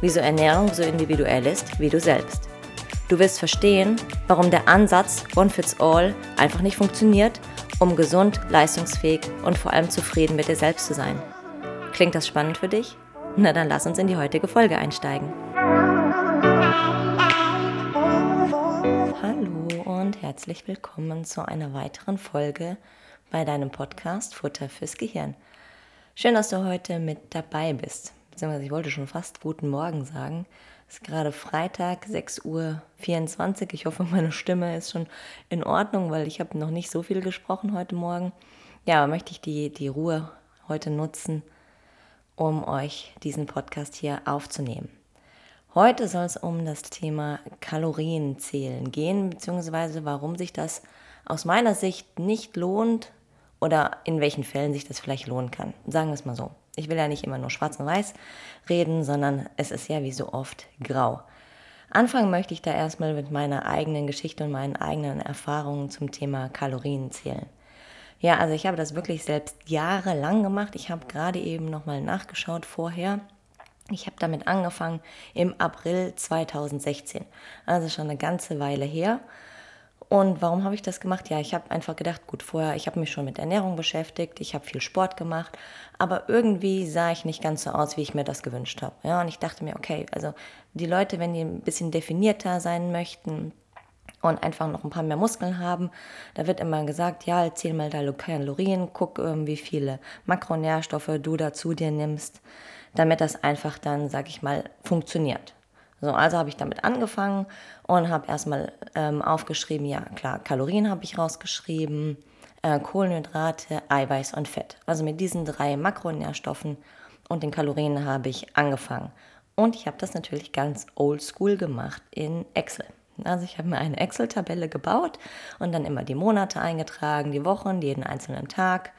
wieso Ernährung so individuell ist wie du selbst. Du wirst verstehen, warum der Ansatz One Fits All einfach nicht funktioniert, um gesund, leistungsfähig und vor allem zufrieden mit dir selbst zu sein. Klingt das spannend für dich? Na dann lass uns in die heutige Folge einsteigen. Hallo und herzlich willkommen zu einer weiteren Folge bei deinem Podcast Futter fürs Gehirn. Schön, dass du heute mit dabei bist. Beziehungsweise ich wollte schon fast guten Morgen sagen. Es ist gerade Freitag, 6.24 Uhr. Ich hoffe, meine Stimme ist schon in Ordnung, weil ich habe noch nicht so viel gesprochen heute Morgen. Ja, aber möchte ich die, die Ruhe heute nutzen, um euch diesen Podcast hier aufzunehmen. Heute soll es um das Thema Kalorienzählen gehen, beziehungsweise warum sich das aus meiner Sicht nicht lohnt oder in welchen Fällen sich das vielleicht lohnen kann. Sagen wir es mal so. Ich will ja nicht immer nur schwarz und weiß reden, sondern es ist ja wie so oft grau. Anfangen möchte ich da erstmal mit meiner eigenen Geschichte und meinen eigenen Erfahrungen zum Thema Kalorienzählen. Ja, also ich habe das wirklich selbst jahrelang gemacht. Ich habe gerade eben nochmal nachgeschaut vorher ich habe damit angefangen im April 2016, also schon eine ganze Weile her. Und warum habe ich das gemacht? Ja, ich habe einfach gedacht, gut, vorher, ich habe mich schon mit Ernährung beschäftigt, ich habe viel Sport gemacht, aber irgendwie sah ich nicht ganz so aus, wie ich mir das gewünscht habe. Ja, und ich dachte mir, okay, also die Leute, wenn die ein bisschen definierter sein möchten, und einfach noch ein paar mehr Muskeln haben. Da wird immer gesagt, ja, zähl mal deine Kalorien, guck, ähm, wie viele Makronährstoffe du da zu dir nimmst damit das einfach dann, sag ich mal, funktioniert. So, also habe ich damit angefangen und habe erstmal ähm, aufgeschrieben, ja klar, Kalorien habe ich rausgeschrieben, äh, Kohlenhydrate, Eiweiß und Fett. Also mit diesen drei Makronährstoffen und den Kalorien habe ich angefangen. Und ich habe das natürlich ganz oldschool gemacht in Excel. Also ich habe mir eine Excel-Tabelle gebaut und dann immer die Monate eingetragen, die Wochen, jeden einzelnen Tag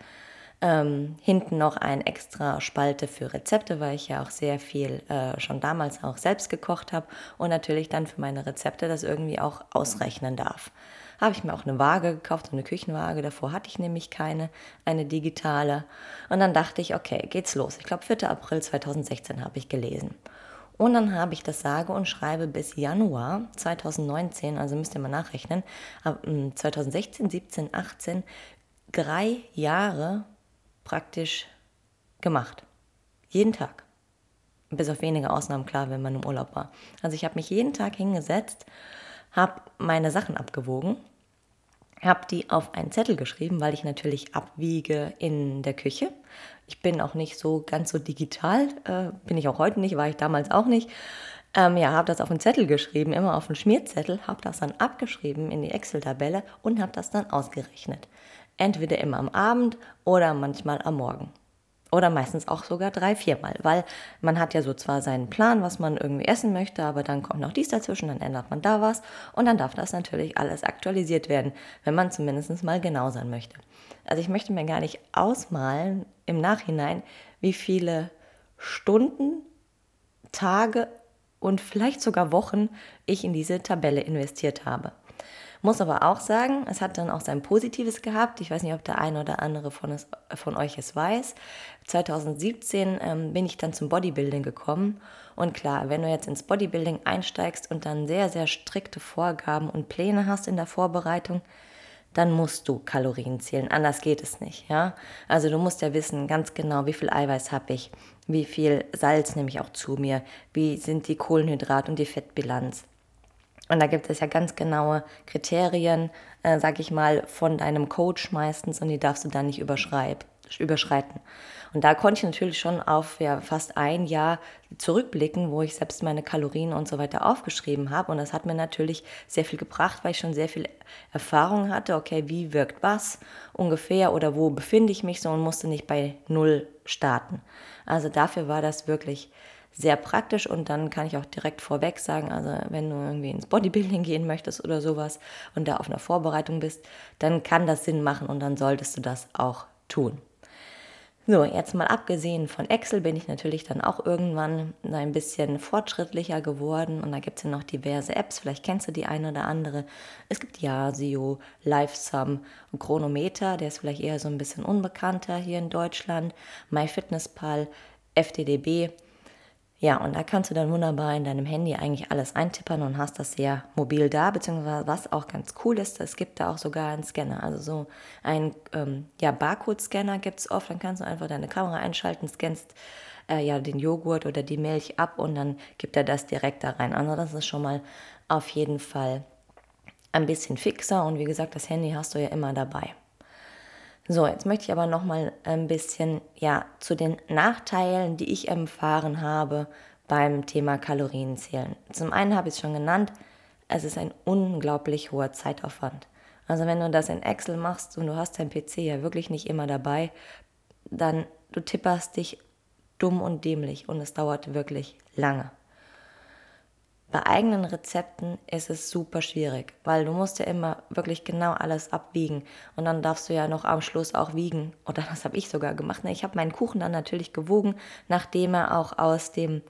ähm, hinten noch ein extra Spalte für Rezepte, weil ich ja auch sehr viel äh, schon damals auch selbst gekocht habe und natürlich dann für meine Rezepte das irgendwie auch ausrechnen darf. Habe ich mir auch eine Waage gekauft, eine Küchenwaage. Davor hatte ich nämlich keine, eine digitale. Und dann dachte ich, okay, geht's los. Ich glaube, 4. April 2016 habe ich gelesen. Und dann habe ich das sage und schreibe bis Januar 2019, also müsst ihr mal nachrechnen, 2016, 17, 18, drei Jahre praktisch gemacht. Jeden Tag. Bis auf wenige Ausnahmen, klar, wenn man im Urlaub war. Also ich habe mich jeden Tag hingesetzt, habe meine Sachen abgewogen, habe die auf einen Zettel geschrieben, weil ich natürlich abwiege in der Küche. Ich bin auch nicht so ganz so digital, äh, bin ich auch heute nicht, war ich damals auch nicht. Ähm, ja, habe das auf einen Zettel geschrieben, immer auf einen Schmierzettel, habe das dann abgeschrieben in die Excel-Tabelle und habe das dann ausgerechnet. Entweder immer am Abend oder manchmal am Morgen. Oder meistens auch sogar drei, viermal, weil man hat ja so zwar seinen Plan, was man irgendwie essen möchte, aber dann kommt noch dies dazwischen, dann ändert man da was und dann darf das natürlich alles aktualisiert werden, wenn man zumindest mal genau sein möchte. Also ich möchte mir gar nicht ausmalen im Nachhinein, wie viele Stunden, Tage und vielleicht sogar Wochen ich in diese Tabelle investiert habe. Muss aber auch sagen, es hat dann auch sein Positives gehabt. Ich weiß nicht, ob der eine oder andere von, es, von euch es weiß. 2017 ähm, bin ich dann zum Bodybuilding gekommen. Und klar, wenn du jetzt ins Bodybuilding einsteigst und dann sehr, sehr strikte Vorgaben und Pläne hast in der Vorbereitung, dann musst du Kalorien zählen. Anders geht es nicht. Ja? Also du musst ja wissen ganz genau, wie viel Eiweiß habe ich, wie viel Salz nehme ich auch zu mir, wie sind die Kohlenhydrat- und die Fettbilanz. Und da gibt es ja ganz genaue Kriterien, äh, sag ich mal, von deinem Coach meistens und die darfst du dann nicht überschreiten. Und da konnte ich natürlich schon auf ja, fast ein Jahr zurückblicken, wo ich selbst meine Kalorien und so weiter aufgeschrieben habe. Und das hat mir natürlich sehr viel gebracht, weil ich schon sehr viel Erfahrung hatte. Okay, wie wirkt was ungefähr oder wo befinde ich mich so und musste nicht bei Null starten. Also dafür war das wirklich sehr praktisch und dann kann ich auch direkt vorweg sagen, also wenn du irgendwie ins Bodybuilding gehen möchtest oder sowas und da auf einer Vorbereitung bist, dann kann das Sinn machen und dann solltest du das auch tun. So, jetzt mal abgesehen von Excel bin ich natürlich dann auch irgendwann ein bisschen fortschrittlicher geworden und da gibt es ja noch diverse Apps, vielleicht kennst du die eine oder andere. Es gibt Yasio, LiveSum, Chronometer, der ist vielleicht eher so ein bisschen unbekannter hier in Deutschland, MyFitnessPal, FTDB ja, und da kannst du dann wunderbar in deinem Handy eigentlich alles eintippern und hast das sehr mobil da, beziehungsweise was auch ganz cool ist, es gibt da auch sogar einen Scanner. Also so ein ähm, ja, Barcode-Scanner gibt es oft, dann kannst du einfach deine Kamera einschalten, scannst äh, ja den Joghurt oder die Milch ab und dann gibt er das direkt da rein. Also das ist schon mal auf jeden Fall ein bisschen fixer und wie gesagt, das Handy hast du ja immer dabei. So, jetzt möchte ich aber noch mal ein bisschen ja zu den Nachteilen, die ich erfahren habe beim Thema Kalorienzählen. Zum einen habe ich es schon genannt, es ist ein unglaublich hoher Zeitaufwand. Also wenn du das in Excel machst und du hast dein PC ja wirklich nicht immer dabei, dann du tipperst dich dumm und dämlich und es dauert wirklich lange. Bei eigenen Rezepten ist es super schwierig, weil du musst ja immer wirklich genau alles abwiegen und dann darfst du ja noch am Schluss auch wiegen. Oder das habe ich sogar gemacht. Ne? Ich habe meinen Kuchen dann natürlich gewogen, nachdem er auch aus dem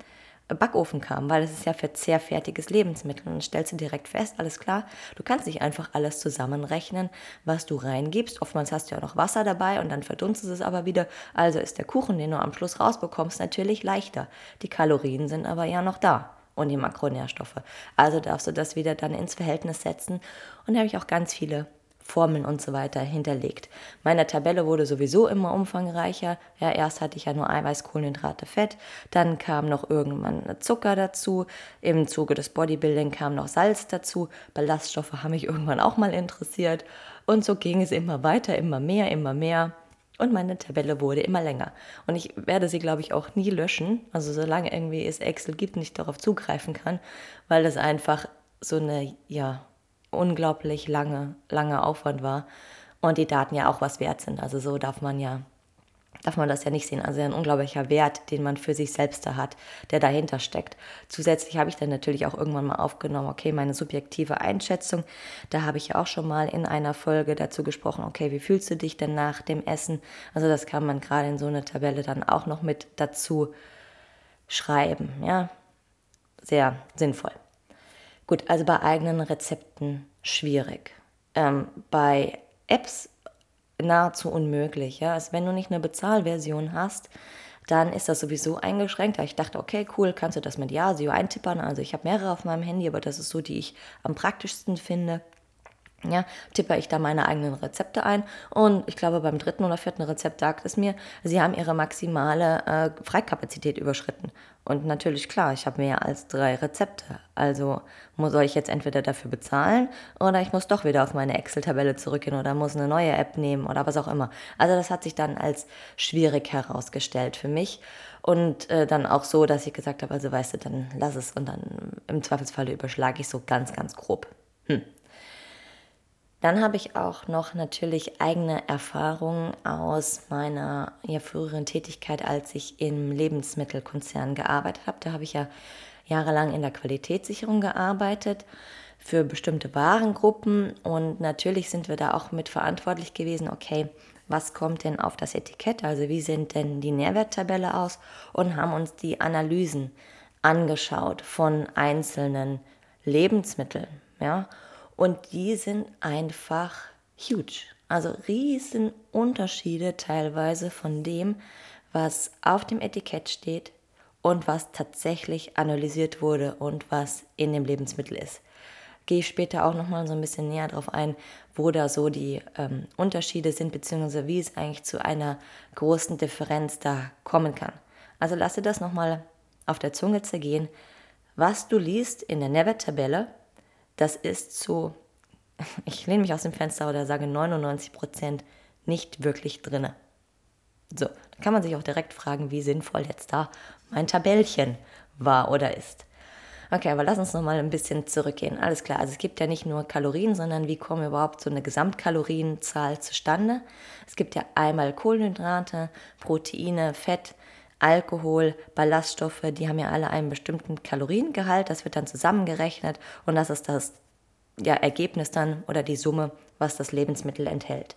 Backofen kam, weil es ist ja für sehr fertiges Lebensmittel und dann stellst du direkt fest, alles klar, du kannst nicht einfach alles zusammenrechnen, was du reingibst. Oftmals hast du ja noch Wasser dabei und dann verdunstet es aber wieder. Also ist der Kuchen, den du am Schluss rausbekommst, natürlich leichter. Die Kalorien sind aber ja noch da und die Makronährstoffe. Also darfst du das wieder dann ins Verhältnis setzen. Und da habe ich auch ganz viele Formeln und so weiter hinterlegt. Meine Tabelle wurde sowieso immer umfangreicher. Ja, erst hatte ich ja nur Eiweiß, Kohlenhydrate, Fett. Dann kam noch irgendwann Zucker dazu. Im Zuge des Bodybuilding kam noch Salz dazu. Ballaststoffe haben mich irgendwann auch mal interessiert. Und so ging es immer weiter, immer mehr, immer mehr. Und meine Tabelle wurde immer länger. Und ich werde sie, glaube ich, auch nie löschen. Also solange irgendwie es Excel gibt und ich darauf zugreifen kann, weil das einfach so eine, ja, unglaublich lange, lange Aufwand war. Und die Daten ja auch was wert sind. Also so darf man ja darf man das ja nicht sehen. Also ein unglaublicher Wert, den man für sich selbst da hat, der dahinter steckt. Zusätzlich habe ich dann natürlich auch irgendwann mal aufgenommen, okay, meine subjektive Einschätzung. Da habe ich ja auch schon mal in einer Folge dazu gesprochen, okay, wie fühlst du dich denn nach dem Essen? Also das kann man gerade in so einer Tabelle dann auch noch mit dazu schreiben, ja. Sehr sinnvoll. Gut, also bei eigenen Rezepten schwierig. Ähm, bei Apps nahezu unmöglich. Ja? Also wenn du nicht eine Bezahlversion hast, dann ist das sowieso eingeschränkt. Ich dachte, okay, cool, kannst du das mit Yasio eintippern. Also ich habe mehrere auf meinem Handy, aber das ist so, die ich am praktischsten finde ja, tippe ich da meine eigenen Rezepte ein und ich glaube beim dritten oder vierten Rezept sagt es mir, sie haben ihre maximale äh, Freikapazität überschritten. Und natürlich klar, ich habe mehr als drei Rezepte. Also soll ich jetzt entweder dafür bezahlen oder ich muss doch wieder auf meine Excel-Tabelle zurückgehen oder muss eine neue App nehmen oder was auch immer. Also das hat sich dann als schwierig herausgestellt für mich. Und äh, dann auch so, dass ich gesagt habe, also weißt du, dann lass es und dann im Zweifelsfall überschlage ich so ganz, ganz grob. Hm. Dann habe ich auch noch natürlich eigene Erfahrungen aus meiner ja, früheren Tätigkeit, als ich im Lebensmittelkonzern gearbeitet habe. Da habe ich ja jahrelang in der Qualitätssicherung gearbeitet für bestimmte Warengruppen. Und natürlich sind wir da auch mit verantwortlich gewesen, okay, was kommt denn auf das Etikett, also wie sind denn die Nährwerttabelle aus? Und haben uns die Analysen angeschaut von einzelnen Lebensmitteln, ja, und die sind einfach huge. Also riesen Unterschiede teilweise von dem, was auf dem Etikett steht und was tatsächlich analysiert wurde und was in dem Lebensmittel ist. Gehe ich später auch nochmal so ein bisschen näher darauf ein, wo da so die ähm, Unterschiede sind, beziehungsweise wie es eigentlich zu einer großen Differenz da kommen kann. Also lasse das nochmal auf der Zunge zergehen. Was du liest in der Nährwerttabelle, das ist zu, ich lehne mich aus dem Fenster oder sage 99 Prozent nicht wirklich drinne. So, dann kann man sich auch direkt fragen, wie sinnvoll jetzt da mein Tabellchen war oder ist. Okay, aber lass uns nochmal ein bisschen zurückgehen. Alles klar, also es gibt ja nicht nur Kalorien, sondern wie kommen überhaupt so eine Gesamtkalorienzahl zustande? Es gibt ja einmal Kohlenhydrate, Proteine, Fett, Alkohol, Ballaststoffe, die haben ja alle einen bestimmten Kaloriengehalt. Das wird dann zusammengerechnet und das ist das ja, Ergebnis dann oder die Summe, was das Lebensmittel enthält.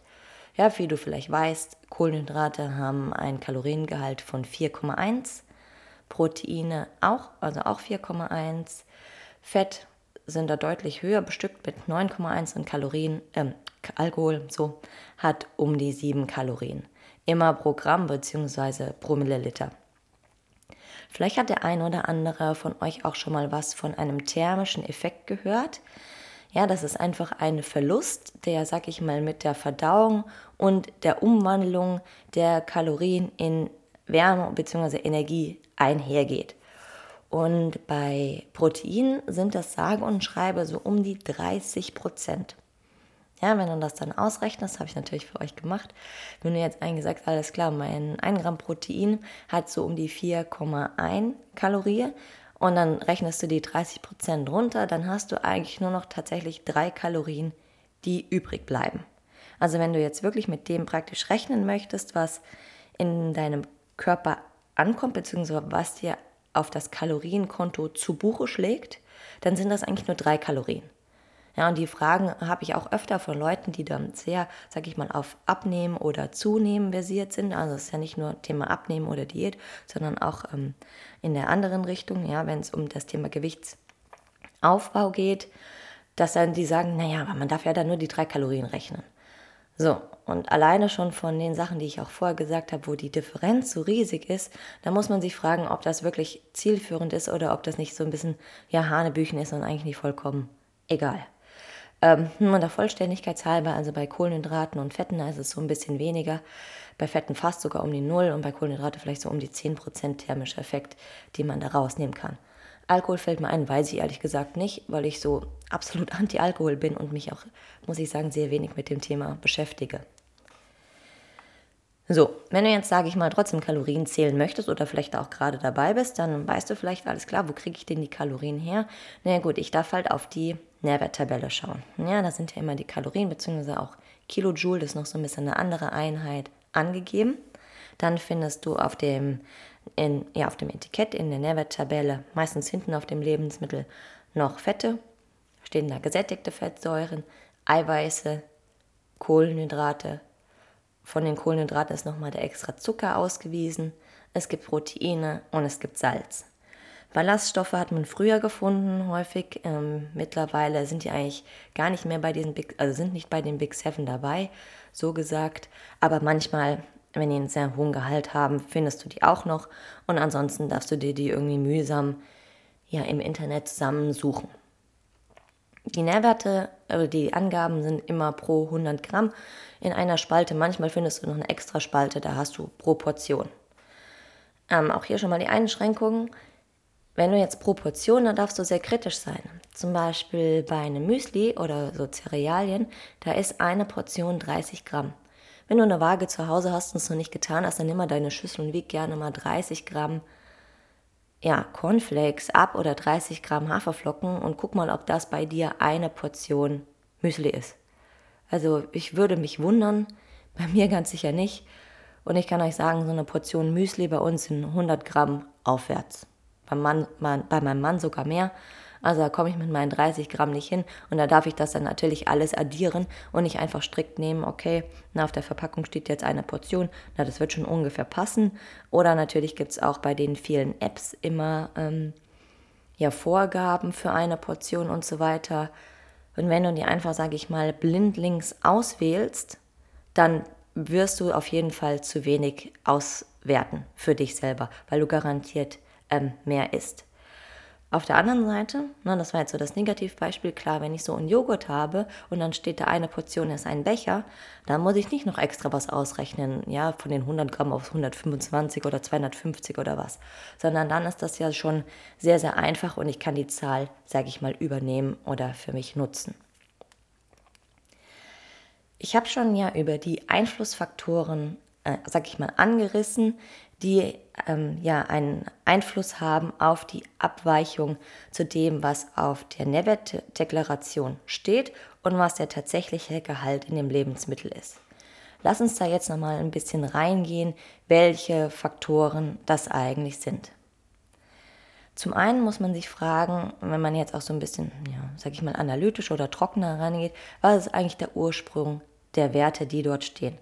Ja, wie du vielleicht weißt, Kohlenhydrate haben einen Kaloriengehalt von 4,1, Proteine auch, also auch 4,1, Fett sind da deutlich höher bestückt mit 9,1 und Kalorien, äh, Alkohol so hat um die 7 Kalorien. Immer pro Gramm bzw. pro Milliliter. Vielleicht hat der ein oder andere von euch auch schon mal was von einem thermischen Effekt gehört. Ja, das ist einfach ein Verlust, der, sag ich mal, mit der Verdauung und der Umwandlung der Kalorien in Wärme bzw. Energie einhergeht. Und bei Proteinen sind das sage und schreibe so um die 30 Prozent. Ja, wenn du das dann ausrechnest, habe ich natürlich für euch gemacht. Wenn du jetzt eigentlich sagst, alles klar, mein 1 Gramm Protein hat so um die 4,1 Kalorien und dann rechnest du die 30 Prozent runter, dann hast du eigentlich nur noch tatsächlich drei Kalorien, die übrig bleiben. Also wenn du jetzt wirklich mit dem praktisch rechnen möchtest, was in deinem Körper ankommt, beziehungsweise was dir auf das Kalorienkonto zu Buche schlägt, dann sind das eigentlich nur drei Kalorien. Ja, und die Fragen habe ich auch öfter von Leuten, die dann sehr, sag ich mal, auf Abnehmen oder Zunehmen versiert sind. Also es ist ja nicht nur Thema Abnehmen oder Diät, sondern auch ähm, in der anderen Richtung, ja, wenn es um das Thema Gewichtsaufbau geht, dass dann die sagen, naja, aber man darf ja dann nur die drei Kalorien rechnen. So, und alleine schon von den Sachen, die ich auch vorher gesagt habe, wo die Differenz so riesig ist, da muss man sich fragen, ob das wirklich zielführend ist oder ob das nicht so ein bisschen, ja, Hanebüchen ist und eigentlich nicht vollkommen egal. Ähm, nur der Vollständigkeit halber, also bei Kohlenhydraten und Fetten, ist es so ein bisschen weniger. Bei Fetten fast sogar um die Null und bei Kohlenhydrate vielleicht so um die 10% thermischer Effekt, die man da rausnehmen kann. Alkohol fällt mir ein, weiß ich ehrlich gesagt nicht, weil ich so absolut anti-Alkohol bin und mich auch, muss ich sagen, sehr wenig mit dem Thema beschäftige. So, wenn du jetzt, sage ich mal, trotzdem Kalorien zählen möchtest oder vielleicht auch gerade dabei bist, dann weißt du vielleicht, alles klar, wo kriege ich denn die Kalorien her? Na naja, gut, ich darf halt auf die Nährwerttabelle schauen. Ja, da sind ja immer die Kalorien bzw. auch Kilojoule, das ist noch so ein bisschen eine andere Einheit angegeben. Dann findest du auf dem, in, ja, auf dem Etikett in der Nährwerttabelle, meistens hinten auf dem Lebensmittel, noch Fette. Stehen da gesättigte Fettsäuren, Eiweiße, Kohlenhydrate, von den Kohlenhydraten ist nochmal der extra Zucker ausgewiesen. Es gibt Proteine und es gibt Salz. Ballaststoffe hat man früher gefunden, häufig. Ähm, mittlerweile sind die eigentlich gar nicht mehr bei diesen Big, also sind nicht bei den Big Seven dabei, so gesagt. Aber manchmal, wenn die einen sehr hohen Gehalt haben, findest du die auch noch. Und ansonsten darfst du dir die irgendwie mühsam ja, im Internet zusammensuchen. Die Nährwerte, also die Angaben sind immer pro 100 Gramm in einer Spalte. Manchmal findest du noch eine extra Spalte, da hast du pro Portion. Ähm, auch hier schon mal die Einschränkungen. Wenn du jetzt pro Portion, dann darfst du sehr kritisch sein. Zum Beispiel bei einem Müsli oder so Cerealien, da ist eine Portion 30 Gramm. Wenn du eine Waage zu Hause hast und es noch nicht getan hast, dann nimm mal deine Schüssel und wieg gerne mal 30 Gramm ja, Cornflakes ab oder 30 Gramm Haferflocken und guck mal, ob das bei dir eine Portion Müsli ist. Also ich würde mich wundern, bei mir ganz sicher nicht. Und ich kann euch sagen, so eine Portion Müsli bei uns sind 100 Gramm aufwärts. Beim Mann, bei meinem Mann sogar mehr. Also da komme ich mit meinen 30 Gramm nicht hin und da darf ich das dann natürlich alles addieren und nicht einfach strikt nehmen, okay, na, auf der Verpackung steht jetzt eine Portion, na, das wird schon ungefähr passen. Oder natürlich gibt es auch bei den vielen Apps immer ähm, ja, Vorgaben für eine Portion und so weiter. Und wenn du die einfach, sage ich mal, blindlings auswählst, dann wirst du auf jeden Fall zu wenig auswerten für dich selber, weil du garantiert ähm, mehr isst. Auf der anderen Seite, ne, das war jetzt so das Negativbeispiel, klar, wenn ich so einen Joghurt habe und dann steht da eine Portion ist ein Becher, dann muss ich nicht noch extra was ausrechnen, ja, von den 100 Gramm auf 125 oder 250 oder was, sondern dann ist das ja schon sehr, sehr einfach und ich kann die Zahl, sage ich mal, übernehmen oder für mich nutzen. Ich habe schon ja über die Einflussfaktoren, äh, sage ich mal, angerissen, die ähm, ja einen Einfluss haben auf die Abweichung zu dem, was auf der Nährwertdeklaration steht und was der tatsächliche Gehalt in dem Lebensmittel ist. Lass uns da jetzt nochmal ein bisschen reingehen, welche Faktoren das eigentlich sind. Zum einen muss man sich fragen, wenn man jetzt auch so ein bisschen, ja, sag ich mal, analytisch oder trockener rangeht, was ist eigentlich der Ursprung der Werte, die dort stehen?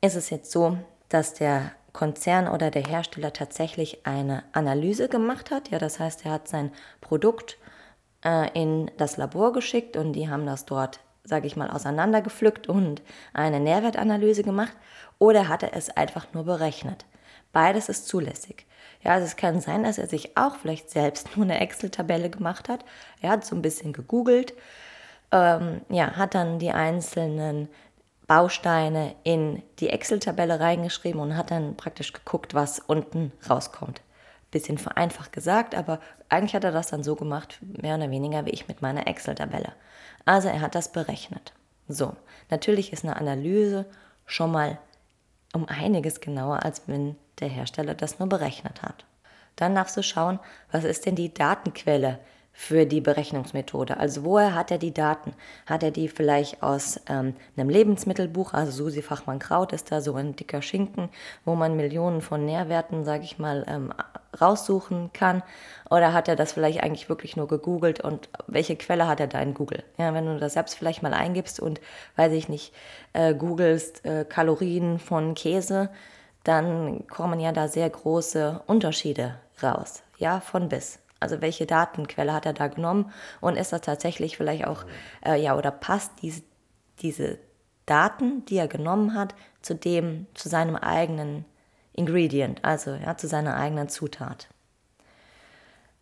Ist es jetzt so, dass der Konzern oder der Hersteller tatsächlich eine Analyse gemacht hat? Ja, das heißt, er hat sein Produkt äh, in das Labor geschickt und die haben das dort, sage ich mal, auseinandergepflückt und eine Nährwertanalyse gemacht oder hat er es einfach nur berechnet? Beides ist zulässig. Ja, also es kann sein, dass er sich auch vielleicht selbst nur eine Excel-Tabelle gemacht hat. Er hat so ein bisschen gegoogelt, ähm, ja, hat dann die einzelnen Bausteine in die Excel-Tabelle reingeschrieben und hat dann praktisch geguckt, was unten rauskommt. Bisschen vereinfacht gesagt, aber eigentlich hat er das dann so gemacht, mehr oder weniger wie ich mit meiner Excel-Tabelle. Also er hat das berechnet. So, natürlich ist eine Analyse schon mal um einiges genauer, als wenn der Hersteller das nur berechnet hat. Dann darfst du schauen, was ist denn die Datenquelle für die Berechnungsmethode. Also woher hat er die Daten? Hat er die vielleicht aus ähm, einem Lebensmittelbuch, also Susi Fachmann Kraut ist da so ein dicker Schinken, wo man Millionen von Nährwerten, sage ich mal, ähm, raussuchen kann? Oder hat er das vielleicht eigentlich wirklich nur gegoogelt und welche Quelle hat er da in Google? Ja, wenn du das selbst vielleicht mal eingibst und, weiß ich nicht, äh, googelst äh, Kalorien von Käse, dann kommen ja da sehr große Unterschiede raus, ja, von bis. Also welche Datenquelle hat er da genommen und ist das tatsächlich vielleicht auch, äh, ja, oder passt diese, diese Daten, die er genommen hat, zu dem, zu seinem eigenen Ingredient, also ja, zu seiner eigenen Zutat.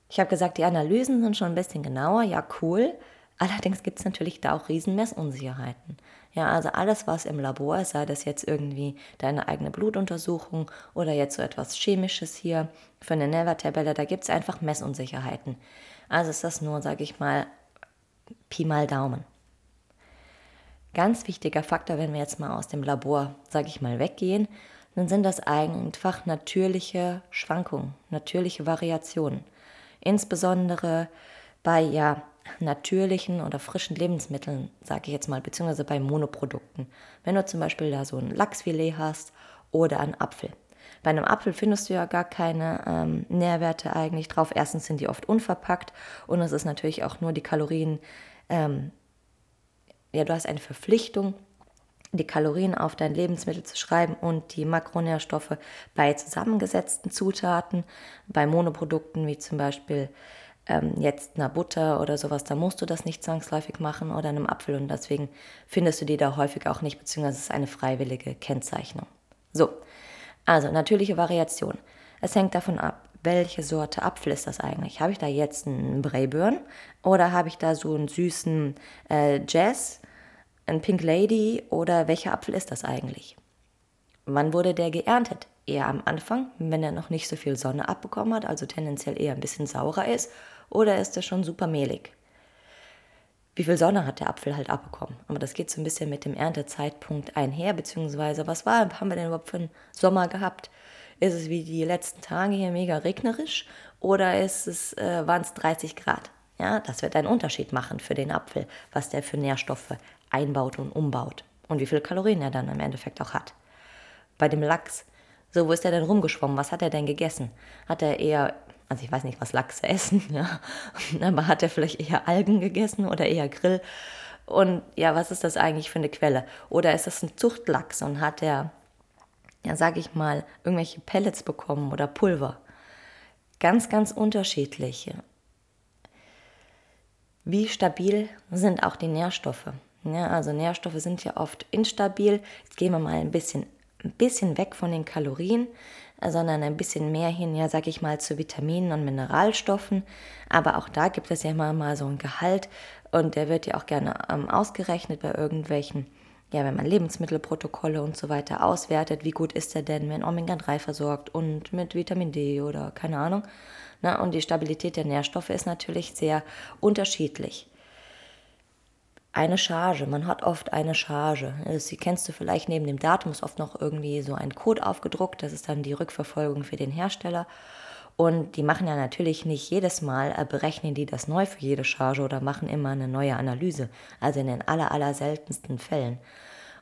Ich habe gesagt, die Analysen sind schon ein bisschen genauer, ja cool. Allerdings gibt es natürlich da auch riesen Messunsicherheiten. Ja, also alles, was im Labor ist, sei das jetzt irgendwie deine eigene Blutuntersuchung oder jetzt so etwas Chemisches hier für eine Nährwerttabelle, da gibt es einfach Messunsicherheiten. Also ist das nur, sage ich mal, Pi mal Daumen. Ganz wichtiger Faktor, wenn wir jetzt mal aus dem Labor, sage ich mal, weggehen, dann sind das einfach natürliche Schwankungen, natürliche Variationen. Insbesondere bei ja, natürlichen oder frischen Lebensmitteln, sage ich jetzt mal, beziehungsweise bei Monoprodukten. Wenn du zum Beispiel da so ein Lachsfilet hast oder einen Apfel. Bei einem Apfel findest du ja gar keine ähm, Nährwerte eigentlich drauf. Erstens sind die oft unverpackt und es ist natürlich auch nur die Kalorien. Ähm, ja, du hast eine Verpflichtung, die Kalorien auf dein Lebensmittel zu schreiben und die Makronährstoffe bei zusammengesetzten Zutaten, bei Monoprodukten wie zum Beispiel ähm, jetzt einer Butter oder sowas, da musst du das nicht zwangsläufig machen oder einem Apfel und deswegen findest du die da häufig auch nicht, beziehungsweise es ist eine freiwillige Kennzeichnung. So, also natürliche Variation. Es hängt davon ab, welche Sorte Apfel ist das eigentlich? Habe ich da jetzt einen Braeburn oder habe ich da so einen süßen äh, Jazz, einen Pink Lady oder welcher Apfel ist das eigentlich? Wann wurde der geerntet? Eher am Anfang, wenn er noch nicht so viel Sonne abbekommen hat, also tendenziell eher ein bisschen saurer ist, oder ist er schon super mehlig? Wie viel Sonne hat der Apfel halt abbekommen? Aber das geht so ein bisschen mit dem Erntezeitpunkt einher, beziehungsweise was war, haben wir denn überhaupt für einen Sommer gehabt? Ist es wie die letzten Tage hier mega regnerisch oder ist es, äh, waren es 30 Grad? Ja, das wird einen Unterschied machen für den Apfel, was der für Nährstoffe einbaut und umbaut und wie viel Kalorien er dann im Endeffekt auch hat. Bei dem Lachs, so wo ist er denn rumgeschwommen? Was hat er denn gegessen? Hat er eher also ich weiß nicht, was Lachse essen, ja. aber hat er vielleicht eher Algen gegessen oder eher Grill? Und ja, was ist das eigentlich für eine Quelle? Oder ist das ein Zuchtlachs und hat er, ja, sag ich mal, irgendwelche Pellets bekommen oder Pulver? Ganz, ganz unterschiedliche. Wie stabil sind auch die Nährstoffe? Ja, also Nährstoffe sind ja oft instabil. Jetzt gehen wir mal ein bisschen, ein bisschen weg von den Kalorien sondern ein bisschen mehr hin, ja, sag ich mal, zu Vitaminen und Mineralstoffen. Aber auch da gibt es ja immer mal so ein Gehalt und der wird ja auch gerne ähm, ausgerechnet bei irgendwelchen, ja, wenn man Lebensmittelprotokolle und so weiter auswertet, wie gut ist er denn, wenn Omega-3 versorgt und mit Vitamin D oder keine Ahnung. Na, und die Stabilität der Nährstoffe ist natürlich sehr unterschiedlich eine Charge. Man hat oft eine Charge. Sie kennst du vielleicht neben dem Datum, ist oft noch irgendwie so ein Code aufgedruckt. Das ist dann die Rückverfolgung für den Hersteller. Und die machen ja natürlich nicht jedes Mal, äh, berechnen die das neu für jede Charge oder machen immer eine neue Analyse. Also in den aller, aller seltensten Fällen.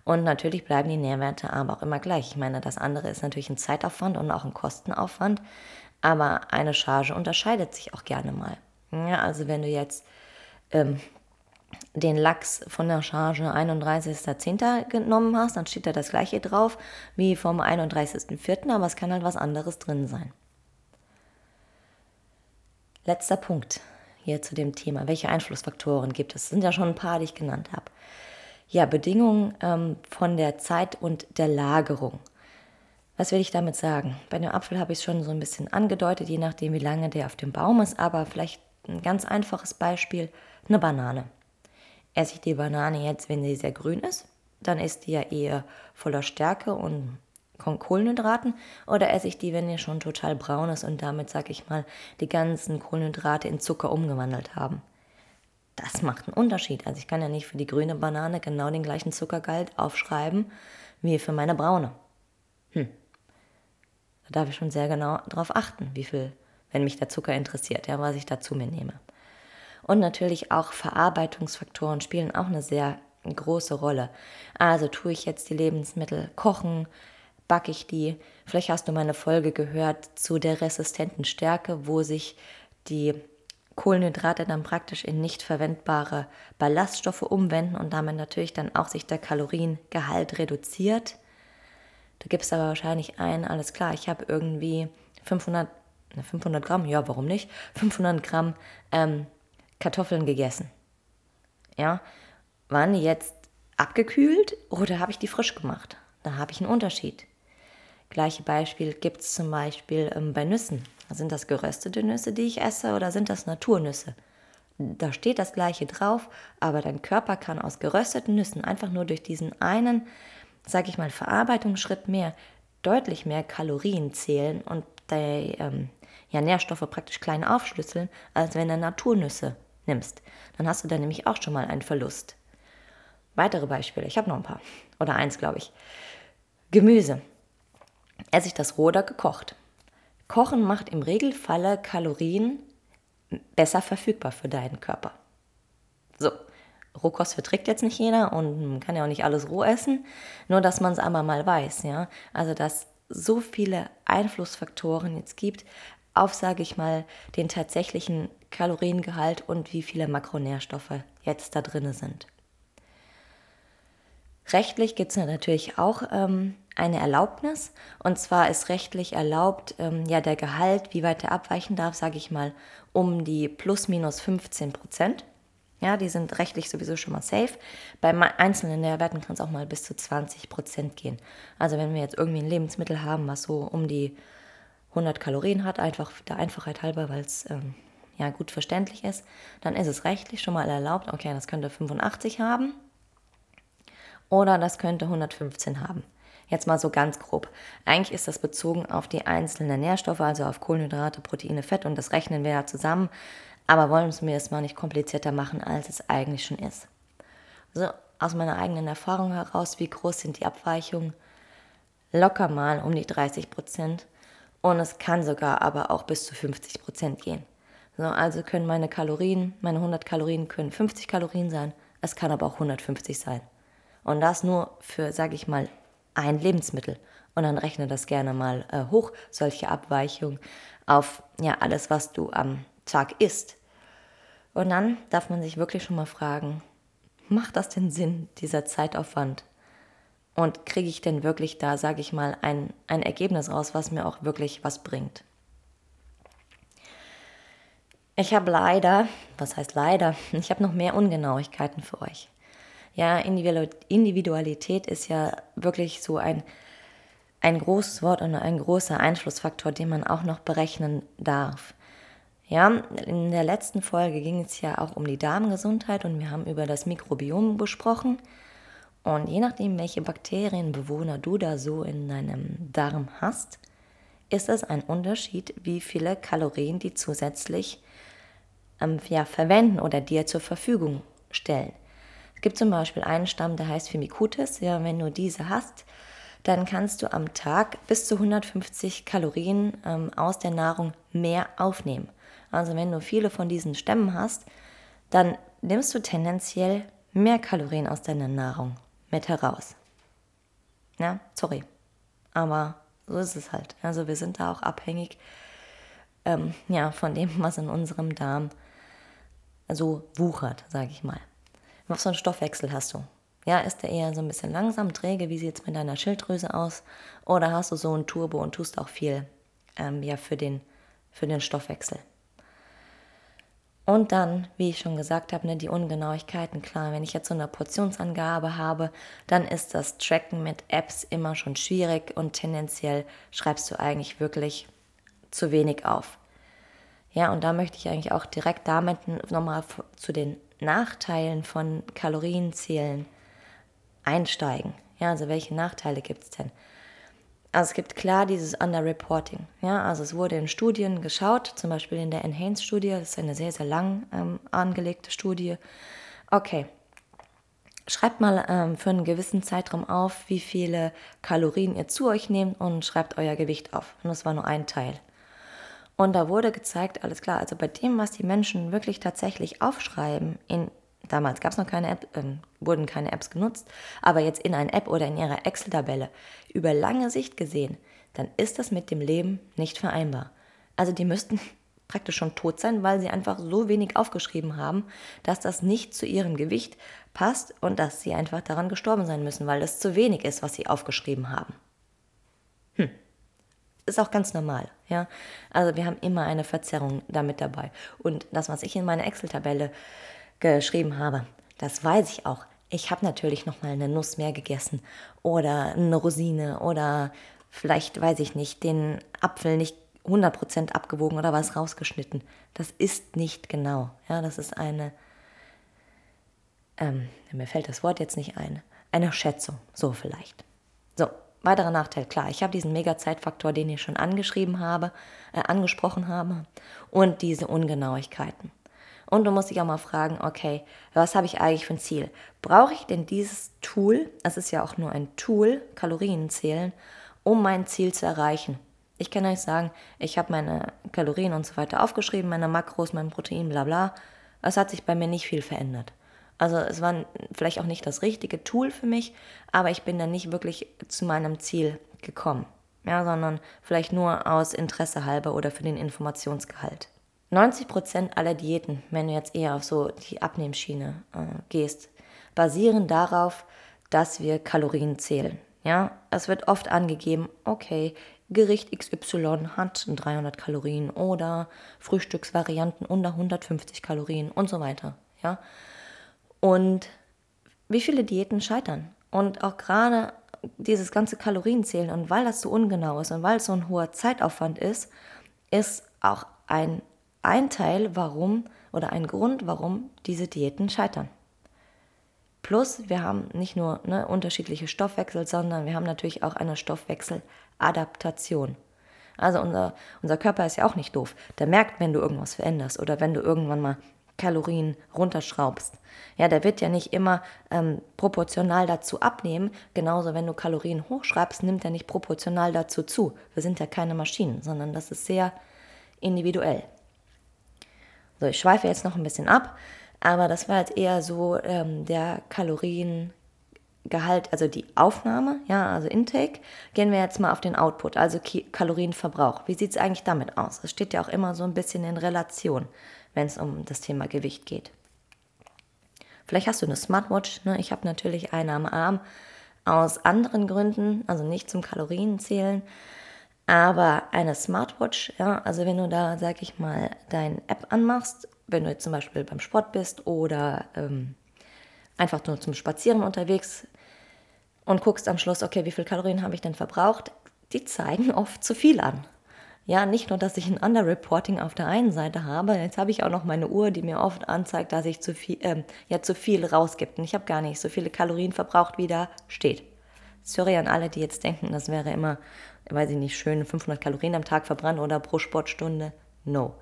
Und natürlich bleiben die Nährwerte aber auch immer gleich. Ich meine, das andere ist natürlich ein Zeitaufwand und auch ein Kostenaufwand, aber eine Charge unterscheidet sich auch gerne mal. Ja, also wenn du jetzt ähm, den Lachs von der Charge 31.10. genommen hast, dann steht da das gleiche drauf wie vom 31.04., aber es kann halt was anderes drin sein. Letzter Punkt hier zu dem Thema. Welche Einflussfaktoren gibt es? Das sind ja schon ein paar, die ich genannt habe. Ja, Bedingungen ähm, von der Zeit und der Lagerung. Was will ich damit sagen? Bei dem Apfel habe ich es schon so ein bisschen angedeutet, je nachdem, wie lange der auf dem Baum ist, aber vielleicht ein ganz einfaches Beispiel, eine Banane. Esse ich die Banane jetzt, wenn sie sehr grün ist, dann ist die ja eher voller Stärke und Kohlenhydraten oder esse ich die, wenn die schon total braun ist und damit, sag ich mal, die ganzen Kohlenhydrate in Zucker umgewandelt haben. Das macht einen Unterschied. Also ich kann ja nicht für die grüne Banane genau den gleichen Zuckergehalt aufschreiben wie für meine braune. Hm. Da darf ich schon sehr genau darauf achten, wie viel, wenn mich der Zucker interessiert, ja, was ich dazu mir nehme. Und natürlich auch Verarbeitungsfaktoren spielen auch eine sehr große Rolle. Also tue ich jetzt die Lebensmittel kochen, backe ich die. Vielleicht hast du meine Folge gehört zu der resistenten Stärke, wo sich die Kohlenhydrate dann praktisch in nicht verwendbare Ballaststoffe umwenden und damit natürlich dann auch sich der Kaloriengehalt reduziert. Da gibt es aber wahrscheinlich ein, alles klar, ich habe irgendwie 500, 500 Gramm, ja, warum nicht? 500 Gramm ähm, Kartoffeln gegessen. Ja, waren die jetzt abgekühlt oder habe ich die frisch gemacht? Da habe ich einen Unterschied. Gleiche Beispiel gibt es zum Beispiel ähm, bei Nüssen. Sind das geröstete Nüsse, die ich esse, oder sind das Naturnüsse? Da steht das gleiche drauf, aber dein Körper kann aus gerösteten Nüssen einfach nur durch diesen einen, sag ich mal, Verarbeitungsschritt mehr, deutlich mehr Kalorien zählen und die ähm, ja, Nährstoffe praktisch klein aufschlüsseln, als wenn du Naturnüsse nimmst. Dann hast du da nämlich auch schon mal einen Verlust. Weitere Beispiele, ich habe noch ein paar. Oder eins, glaube ich. Gemüse. Esse ich das roh oder gekocht? Kochen macht im Regelfalle Kalorien besser verfügbar für deinen Körper. So, Rohkost verträgt jetzt nicht jeder und man kann ja auch nicht alles roh essen, nur dass man es einmal mal weiß, ja. Also, dass so viele Einflussfaktoren jetzt gibt auf, sage ich mal, den tatsächlichen Kaloriengehalt und wie viele Makronährstoffe jetzt da drin sind. Rechtlich gibt es natürlich auch ähm, eine Erlaubnis. Und zwar ist rechtlich erlaubt, ähm, ja, der Gehalt, wie weit er abweichen darf, sage ich mal, um die plus minus 15 Prozent. Ja, die sind rechtlich sowieso schon mal safe. Bei einzelnen Nährwerten kann es auch mal bis zu 20 Prozent gehen. Also wenn wir jetzt irgendwie ein Lebensmittel haben, was so um die 100 Kalorien hat, einfach der Einfachheit halber, weil es ähm, ja gut verständlich ist, dann ist es rechtlich schon mal erlaubt, okay, das könnte 85 haben oder das könnte 115 haben. Jetzt mal so ganz grob. Eigentlich ist das bezogen auf die einzelnen Nährstoffe, also auf Kohlenhydrate, Proteine, Fett und das rechnen wir ja zusammen. Aber wollen es mir erstmal nicht komplizierter machen, als es eigentlich schon ist. So, aus meiner eigenen Erfahrung heraus, wie groß sind die Abweichungen? Locker mal um die 30 Prozent. Und es kann sogar aber auch bis zu 50 Prozent gehen. So, also können meine Kalorien, meine 100 Kalorien können 50 Kalorien sein. Es kann aber auch 150 sein. Und das nur für, sage ich mal, ein Lebensmittel. Und dann rechne das gerne mal äh, hoch, solche Abweichungen auf ja, alles, was du am Tag isst. Und dann darf man sich wirklich schon mal fragen, macht das denn Sinn, dieser Zeitaufwand? Und kriege ich denn wirklich da, sage ich mal, ein, ein Ergebnis raus, was mir auch wirklich was bringt? Ich habe leider, was heißt leider, ich habe noch mehr Ungenauigkeiten für euch. Ja, Individualität ist ja wirklich so ein, ein großes Wort und ein großer Einflussfaktor, den man auch noch berechnen darf. Ja, in der letzten Folge ging es ja auch um die Darmgesundheit und wir haben über das Mikrobiom gesprochen. Und je nachdem, welche Bakterienbewohner du da so in deinem Darm hast, ist es ein Unterschied, wie viele Kalorien die zusätzlich ähm, ja, verwenden oder dir zur Verfügung stellen gibt zum Beispiel einen Stamm, der heißt Firmicutes. Ja, wenn du diese hast, dann kannst du am Tag bis zu 150 Kalorien ähm, aus der Nahrung mehr aufnehmen. Also wenn du viele von diesen Stämmen hast, dann nimmst du tendenziell mehr Kalorien aus deiner Nahrung mit heraus. Ja, sorry. Aber so ist es halt. Also wir sind da auch abhängig ähm, ja, von dem, was in unserem Darm so wuchert, sage ich mal. Was für einen Stoffwechsel hast du? Ja, ist der eher so ein bisschen langsam, träge, wie sieht es mit deiner Schilddrüse aus? Oder hast du so ein Turbo und tust auch viel ähm, ja, für, den, für den Stoffwechsel? Und dann, wie ich schon gesagt habe, ne, die Ungenauigkeiten. Klar, wenn ich jetzt so eine Portionsangabe habe, dann ist das Tracken mit Apps immer schon schwierig und tendenziell schreibst du eigentlich wirklich zu wenig auf. Ja, und da möchte ich eigentlich auch direkt damit nochmal zu den Nachteilen von Kalorienzählen einsteigen. Ja, also welche Nachteile gibt es denn? Also es gibt klar dieses Underreporting. Ja, also es wurde in Studien geschaut, zum Beispiel in der Enhance-Studie, das ist eine sehr, sehr lang ähm, angelegte Studie. Okay, schreibt mal ähm, für einen gewissen Zeitraum auf, wie viele Kalorien ihr zu euch nehmt und schreibt euer Gewicht auf. Und das war nur ein Teil. Und da wurde gezeigt, alles klar, also bei dem, was die Menschen wirklich tatsächlich aufschreiben, in, damals gab es noch keine App, äh, wurden keine Apps genutzt, aber jetzt in einer App oder in ihrer Excel-Tabelle, über lange Sicht gesehen, dann ist das mit dem Leben nicht vereinbar. Also die müssten praktisch schon tot sein, weil sie einfach so wenig aufgeschrieben haben, dass das nicht zu ihrem Gewicht passt und dass sie einfach daran gestorben sein müssen, weil das zu wenig ist, was sie aufgeschrieben haben. Hm ist auch ganz normal, ja. Also wir haben immer eine Verzerrung damit dabei. Und das, was ich in meiner Excel-Tabelle geschrieben habe, das weiß ich auch. Ich habe natürlich noch mal eine Nuss mehr gegessen oder eine Rosine oder vielleicht, weiß ich nicht, den Apfel nicht 100% abgewogen oder was rausgeschnitten. Das ist nicht genau. Ja, das ist eine, ähm, mir fällt das Wort jetzt nicht ein, eine Schätzung, so vielleicht. So, Weiterer Nachteil, klar, ich habe diesen Mega-Zeitfaktor, den ich schon angeschrieben habe, äh, angesprochen habe, und diese Ungenauigkeiten. Und du musst dich auch mal fragen, okay, was habe ich eigentlich für ein Ziel? Brauche ich denn dieses Tool, es ist ja auch nur ein Tool, Kalorien zählen, um mein Ziel zu erreichen? Ich kann euch sagen, ich habe meine Kalorien und so weiter aufgeschrieben, meine Makros, mein Protein, bla bla. Es hat sich bei mir nicht viel verändert. Also es war vielleicht auch nicht das richtige Tool für mich, aber ich bin dann nicht wirklich zu meinem Ziel gekommen, ja, sondern vielleicht nur aus Interesse halber oder für den Informationsgehalt. 90 Prozent aller Diäten, wenn du jetzt eher auf so die Abnehmschiene äh, gehst, basieren darauf, dass wir Kalorien zählen. Ja, es wird oft angegeben, okay, Gericht XY hat 300 Kalorien oder Frühstücksvarianten unter 150 Kalorien und so weiter. Ja, und wie viele Diäten scheitern. Und auch gerade dieses ganze Kalorienzählen und weil das so ungenau ist und weil es so ein hoher Zeitaufwand ist, ist auch ein, ein Teil, warum oder ein Grund, warum diese Diäten scheitern. Plus, wir haben nicht nur ne, unterschiedliche Stoffwechsel, sondern wir haben natürlich auch eine Stoffwechseladaptation. Also unser, unser Körper ist ja auch nicht doof. Der merkt, wenn du irgendwas veränderst oder wenn du irgendwann mal Kalorien runterschraubst. Ja, der wird ja nicht immer ähm, proportional dazu abnehmen. Genauso, wenn du Kalorien hochschreibst, nimmt er nicht proportional dazu zu. Wir sind ja keine Maschinen, sondern das ist sehr individuell. So, ich schweife jetzt noch ein bisschen ab, aber das war jetzt eher so ähm, der Kaloriengehalt, also die Aufnahme, ja, also Intake. Gehen wir jetzt mal auf den Output, also Ki Kalorienverbrauch. Wie sieht es eigentlich damit aus? Es steht ja auch immer so ein bisschen in Relation wenn es um das Thema Gewicht geht. Vielleicht hast du eine Smartwatch. Ne? Ich habe natürlich eine am Arm aus anderen Gründen, also nicht zum Kalorienzählen, aber eine Smartwatch. Ja? Also wenn du da, sag ich mal, deine App anmachst, wenn du jetzt zum Beispiel beim Sport bist oder ähm, einfach nur zum Spazieren unterwegs und guckst am Schluss, okay, wie viel Kalorien habe ich denn verbraucht, die zeigen oft zu viel an. Ja, nicht nur, dass ich ein Underreporting auf der einen Seite habe, jetzt habe ich auch noch meine Uhr, die mir oft anzeigt, dass ich zu viel, äh, ja, zu viel rausgibt. Und ich habe gar nicht so viele Kalorien verbraucht, wie da steht. Sorry an alle, die jetzt denken, das wäre immer, weiß ich nicht, schön 500 Kalorien am Tag verbrannt oder pro Sportstunde. No.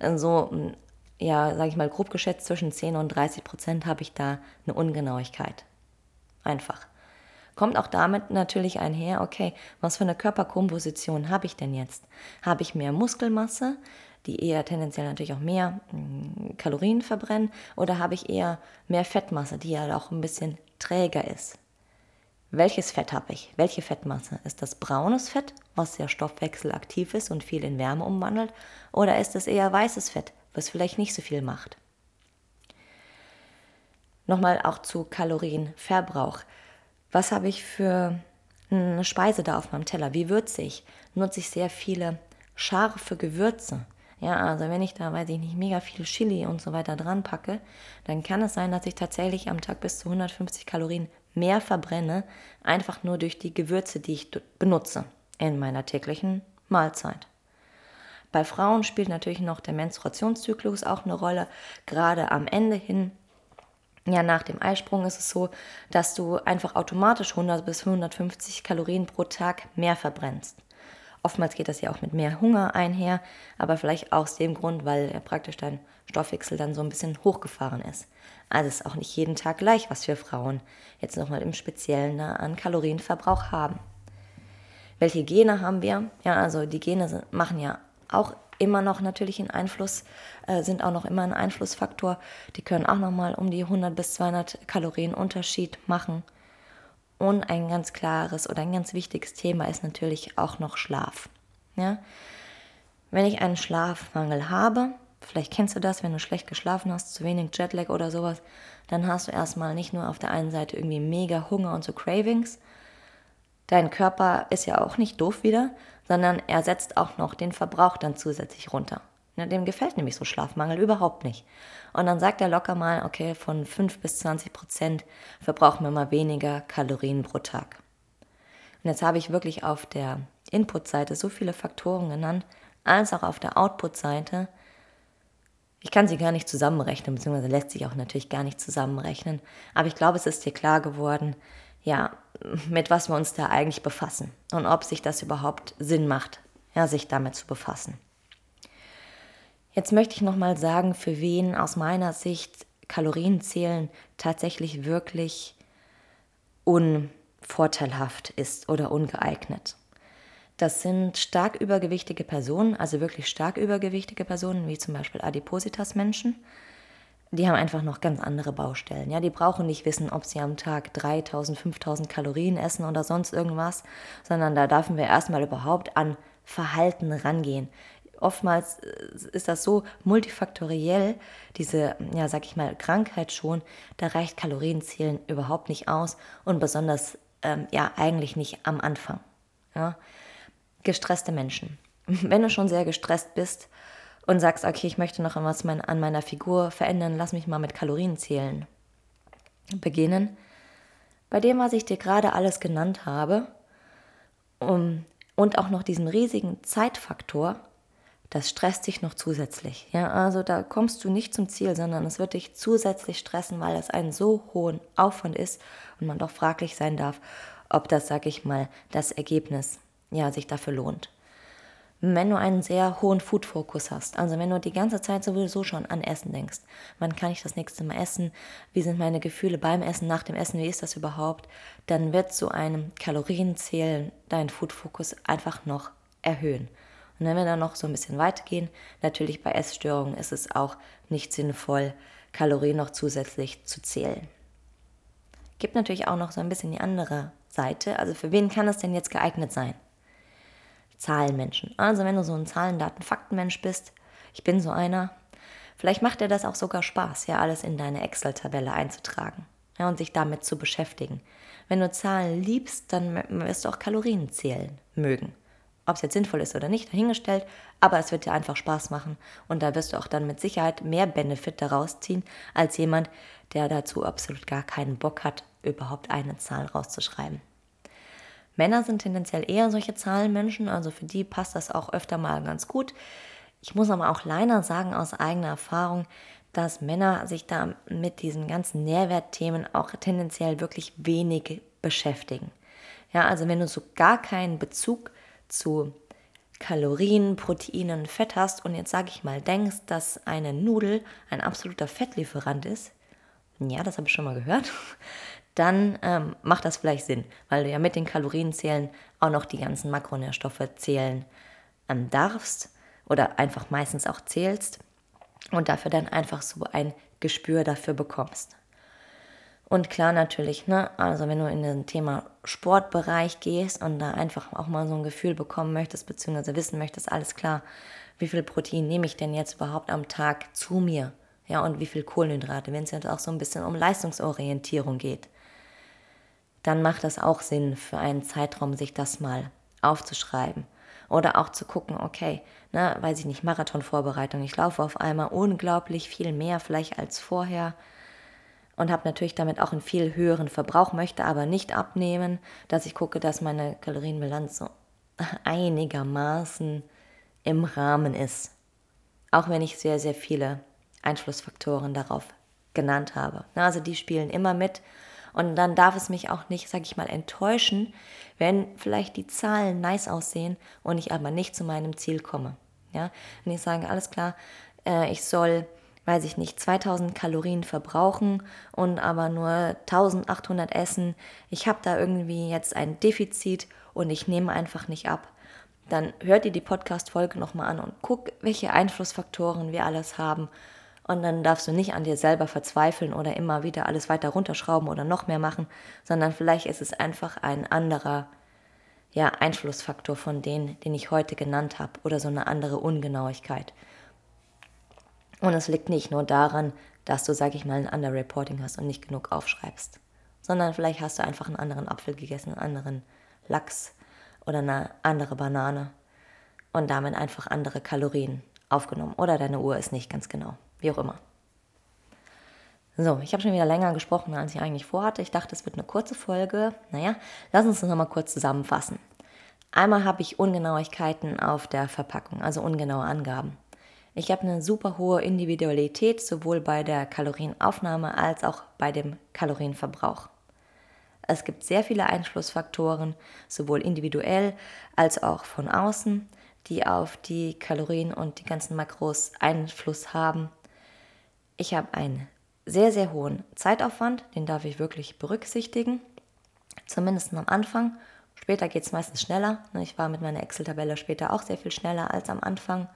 So, also, ja, sage ich mal, grob geschätzt zwischen 10 und 30 Prozent habe ich da eine Ungenauigkeit. Einfach kommt auch damit natürlich einher, okay, was für eine Körperkomposition habe ich denn jetzt? Habe ich mehr Muskelmasse, die eher tendenziell natürlich auch mehr mh, hm, Kalorien verbrennen, oder habe ich eher mehr Fettmasse, die ja auch ein bisschen träger ist? Welches Fett habe ich? Welche Fettmasse? Ist das braunes Fett, was sehr stoffwechselaktiv ist und viel in Wärme umwandelt? Oder ist es eher weißes Fett, was vielleicht nicht so viel macht? Nochmal auch zu Kalorienverbrauch. Was habe ich für eine Speise da auf meinem Teller? Wie würzig? Nutze ich sehr viele scharfe Gewürze? Ja, also wenn ich da, weiß ich nicht, mega viel Chili und so weiter dran packe, dann kann es sein, dass ich tatsächlich am Tag bis zu 150 Kalorien mehr verbrenne, einfach nur durch die Gewürze, die ich benutze in meiner täglichen Mahlzeit. Bei Frauen spielt natürlich noch der Menstruationszyklus auch eine Rolle. Gerade am Ende hin, ja, nach dem Eisprung ist es so, dass du einfach automatisch 100 bis 150 Kalorien pro Tag mehr verbrennst. Oftmals geht das ja auch mit mehr Hunger einher, aber vielleicht auch aus dem Grund, weil ja praktisch dein Stoffwechsel dann so ein bisschen hochgefahren ist. Also ist auch nicht jeden Tag gleich, was wir Frauen jetzt nochmal im Speziellen an Kalorienverbrauch haben. Welche Gene haben wir? Ja, also die Gene sind, machen ja auch immer noch natürlich einen Einfluss, äh, sind auch noch immer ein Einflussfaktor. Die können auch nochmal um die 100 bis 200 Kalorien Unterschied machen. Und ein ganz klares oder ein ganz wichtiges Thema ist natürlich auch noch Schlaf. Ja? Wenn ich einen Schlafmangel habe, vielleicht kennst du das, wenn du schlecht geschlafen hast, zu wenig Jetlag oder sowas, dann hast du erstmal nicht nur auf der einen Seite irgendwie mega Hunger und so Cravings. Dein Körper ist ja auch nicht doof wieder, sondern er setzt auch noch den Verbrauch dann zusätzlich runter. Ja, dem gefällt nämlich so Schlafmangel überhaupt nicht. Und dann sagt er locker mal, okay, von 5 bis 20 Prozent verbrauchen wir mal weniger Kalorien pro Tag. Und jetzt habe ich wirklich auf der Input-Seite so viele Faktoren genannt, als auch auf der Output-Seite. Ich kann sie gar nicht zusammenrechnen, beziehungsweise lässt sich auch natürlich gar nicht zusammenrechnen. Aber ich glaube, es ist dir klar geworden, ja, mit was wir uns da eigentlich befassen und ob sich das überhaupt Sinn macht, ja, sich damit zu befassen. Jetzt möchte ich nochmal sagen, für wen aus meiner Sicht Kalorienzählen tatsächlich wirklich unvorteilhaft ist oder ungeeignet. Das sind stark übergewichtige Personen, also wirklich stark übergewichtige Personen, wie zum Beispiel Adipositas-Menschen. Die haben einfach noch ganz andere Baustellen. Ja, die brauchen nicht wissen, ob sie am Tag 3000, 5000 Kalorien essen oder sonst irgendwas, sondern da dürfen wir erstmal überhaupt an Verhalten rangehen oftmals äh, ist das so multifaktoriell, diese, ja, sag ich mal, Krankheit schon, da reicht Kalorienzählen überhaupt nicht aus und besonders, ähm, ja, eigentlich nicht am Anfang. Ja. Gestresste Menschen. Wenn du schon sehr gestresst bist und sagst, okay, ich möchte noch etwas an meiner Figur verändern, lass mich mal mit Kalorienzählen beginnen. Bei dem, was ich dir gerade alles genannt habe, um, und auch noch diesen riesigen Zeitfaktor, das stresst dich noch zusätzlich. Ja, also da kommst du nicht zum Ziel, sondern es wird dich zusätzlich stressen, weil es einen so hohen Aufwand ist und man doch fraglich sein darf, ob das, sag ich mal, das Ergebnis ja sich dafür lohnt. Wenn du einen sehr hohen Food-Fokus hast, also wenn du die ganze Zeit sowieso schon an Essen denkst, wann kann ich das nächste Mal essen, wie sind meine Gefühle beim Essen, nach dem Essen, wie ist das überhaupt, dann wird zu einem Kalorienzählen dein Food-Fokus einfach noch erhöhen. Und wenn wir dann noch so ein bisschen weitergehen, natürlich bei Essstörungen ist es auch nicht sinnvoll, Kalorien noch zusätzlich zu zählen. Gibt natürlich auch noch so ein bisschen die andere Seite. Also für wen kann es denn jetzt geeignet sein? Zahlenmenschen. Also wenn du so ein Zahlen, Daten, Faktenmensch bist, ich bin so einer, vielleicht macht dir das auch sogar Spaß, ja, alles in deine Excel-Tabelle einzutragen ja, und sich damit zu beschäftigen. Wenn du Zahlen liebst, dann wirst du auch Kalorien zählen mögen. Ob es jetzt sinnvoll ist oder nicht, dahingestellt, aber es wird dir einfach Spaß machen und da wirst du auch dann mit Sicherheit mehr Benefit daraus ziehen, als jemand, der dazu absolut gar keinen Bock hat, überhaupt eine Zahl rauszuschreiben. Männer sind tendenziell eher solche Zahlenmenschen, also für die passt das auch öfter mal ganz gut. Ich muss aber auch leider sagen aus eigener Erfahrung, dass Männer sich da mit diesen ganzen Nährwertthemen auch tendenziell wirklich wenig beschäftigen. Ja, also wenn du so gar keinen Bezug zu Kalorien, Proteinen, Fett hast und jetzt sage ich mal, denkst, dass eine Nudel ein absoluter Fettlieferant ist, ja, das habe ich schon mal gehört, dann ähm, macht das vielleicht Sinn, weil du ja mit den Kalorienzählen auch noch die ganzen Makronährstoffe zählen ähm, darfst oder einfach meistens auch zählst und dafür dann einfach so ein Gespür dafür bekommst. Und klar natürlich, ne, also wenn du in den Thema Sportbereich gehst und da einfach auch mal so ein Gefühl bekommen möchtest, beziehungsweise wissen möchtest, alles klar, wie viel Protein nehme ich denn jetzt überhaupt am Tag zu mir? Ja, und wie viel Kohlenhydrate, wenn es jetzt auch so ein bisschen um Leistungsorientierung geht, dann macht das auch Sinn, für einen Zeitraum sich das mal aufzuschreiben. Oder auch zu gucken, okay, ne, weiß ich nicht, Marathonvorbereitung, ich laufe auf einmal unglaublich viel mehr vielleicht als vorher und habe natürlich damit auch einen viel höheren Verbrauch, möchte aber nicht abnehmen, dass ich gucke, dass meine Kalorienbilanz so einigermaßen im Rahmen ist. Auch wenn ich sehr, sehr viele Einflussfaktoren darauf genannt habe. Also die spielen immer mit. Und dann darf es mich auch nicht, sag ich mal, enttäuschen, wenn vielleicht die Zahlen nice aussehen und ich aber nicht zu meinem Ziel komme. Ja, wenn ich sage, alles klar, äh, ich soll, weiß ich nicht, 2000 Kalorien verbrauchen und aber nur 1800 essen. Ich habe da irgendwie jetzt ein Defizit und ich nehme einfach nicht ab dann hört ihr die Podcast-Folge nochmal an und guck, welche Einflussfaktoren wir alles haben. Und dann darfst du nicht an dir selber verzweifeln oder immer wieder alles weiter runterschrauben oder noch mehr machen, sondern vielleicht ist es einfach ein anderer ja, Einflussfaktor von denen, den ich heute genannt habe oder so eine andere Ungenauigkeit. Und es liegt nicht nur daran, dass du, sag ich mal, ein Underreporting hast und nicht genug aufschreibst, sondern vielleicht hast du einfach einen anderen Apfel gegessen, einen anderen Lachs, oder eine andere Banane und damit einfach andere Kalorien aufgenommen. Oder deine Uhr ist nicht ganz genau, wie auch immer. So, ich habe schon wieder länger gesprochen, als ich eigentlich vorhatte. Ich dachte, es wird eine kurze Folge. Naja, lass uns das nochmal kurz zusammenfassen. Einmal habe ich Ungenauigkeiten auf der Verpackung, also ungenaue Angaben. Ich habe eine super hohe Individualität sowohl bei der Kalorienaufnahme als auch bei dem Kalorienverbrauch. Es gibt sehr viele Einflussfaktoren, sowohl individuell als auch von außen, die auf die Kalorien und die ganzen Makros Einfluss haben. Ich habe einen sehr, sehr hohen Zeitaufwand, den darf ich wirklich berücksichtigen, zumindest am Anfang. Später geht es meistens schneller. Ich war mit meiner Excel-Tabelle später auch sehr viel schneller als am Anfang.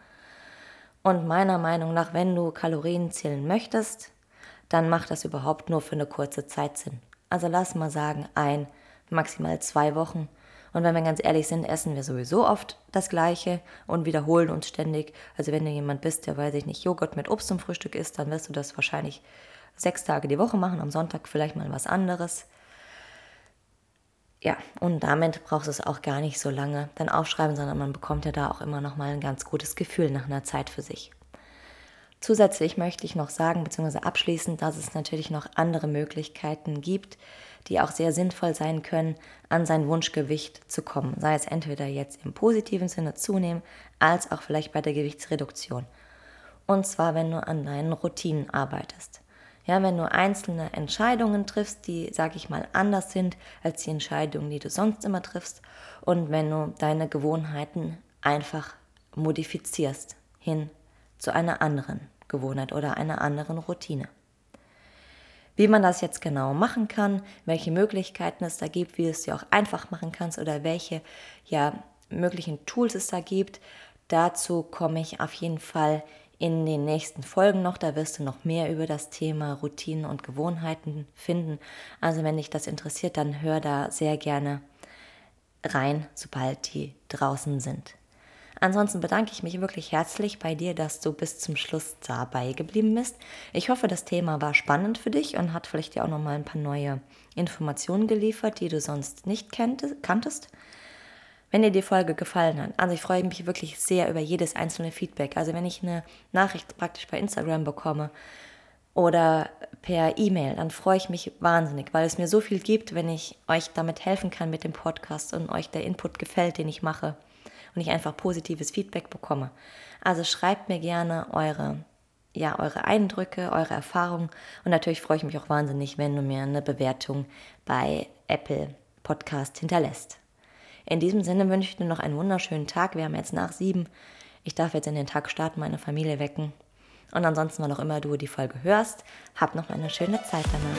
Und meiner Meinung nach, wenn du Kalorien zählen möchtest, dann macht das überhaupt nur für eine kurze Zeit Sinn. Also lass mal sagen, ein, maximal zwei Wochen. Und wenn wir ganz ehrlich sind, essen wir sowieso oft das Gleiche und wiederholen uns ständig. Also wenn du jemand bist, der, weiß ich nicht, Joghurt mit Obst zum Frühstück isst, dann wirst du das wahrscheinlich sechs Tage die Woche machen, am Sonntag vielleicht mal was anderes. Ja, und damit brauchst du es auch gar nicht so lange dann aufschreiben, sondern man bekommt ja da auch immer noch mal ein ganz gutes Gefühl nach einer Zeit für sich. Zusätzlich möchte ich noch sagen, beziehungsweise abschließend, dass es natürlich noch andere Möglichkeiten gibt, die auch sehr sinnvoll sein können, an sein Wunschgewicht zu kommen. Sei es entweder jetzt im positiven Sinne zunehmen, als auch vielleicht bei der Gewichtsreduktion. Und zwar, wenn du an deinen Routinen arbeitest. Ja, wenn du einzelne Entscheidungen triffst, die, sag ich mal, anders sind als die Entscheidungen, die du sonst immer triffst. Und wenn du deine Gewohnheiten einfach modifizierst hin zu einer anderen Gewohnheit oder einer anderen Routine. Wie man das jetzt genau machen kann, welche Möglichkeiten es da gibt, wie du es dir auch einfach machen kannst oder welche ja, möglichen Tools es da gibt, dazu komme ich auf jeden Fall in den nächsten Folgen noch. Da wirst du noch mehr über das Thema Routinen und Gewohnheiten finden. Also wenn dich das interessiert, dann hör da sehr gerne rein, sobald die draußen sind. Ansonsten bedanke ich mich wirklich herzlich bei dir, dass du bis zum Schluss dabei geblieben bist. Ich hoffe, das Thema war spannend für dich und hat vielleicht dir auch noch mal ein paar neue Informationen geliefert, die du sonst nicht kanntest. Wenn dir die Folge gefallen hat, also ich freue mich wirklich sehr über jedes einzelne Feedback. Also wenn ich eine Nachricht praktisch bei Instagram bekomme oder per E-Mail, dann freue ich mich wahnsinnig, weil es mir so viel gibt, wenn ich euch damit helfen kann mit dem Podcast und euch der Input gefällt, den ich mache und ich einfach positives Feedback bekomme. Also schreibt mir gerne eure, ja, eure Eindrücke, eure Erfahrungen und natürlich freue ich mich auch wahnsinnig, wenn du mir eine Bewertung bei Apple Podcast hinterlässt. In diesem Sinne wünsche ich dir noch einen wunderschönen Tag. Wir haben jetzt nach sieben. Ich darf jetzt in den Tag starten, meine Familie wecken. Und ansonsten, wann auch immer du die Folge hörst, hab noch eine schöne Zeit danach.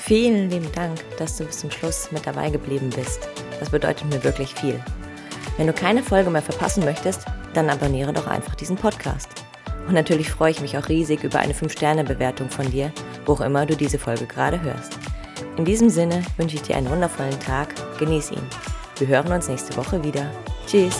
Vielen lieben Dank, dass du bis zum Schluss mit dabei geblieben bist. Das bedeutet mir wirklich viel. Wenn du keine Folge mehr verpassen möchtest, dann abonniere doch einfach diesen Podcast. Und natürlich freue ich mich auch riesig über eine 5-Sterne-Bewertung von dir, wo auch immer du diese Folge gerade hörst. In diesem Sinne wünsche ich dir einen wundervollen Tag, genieß ihn. Wir hören uns nächste Woche wieder. Tschüss!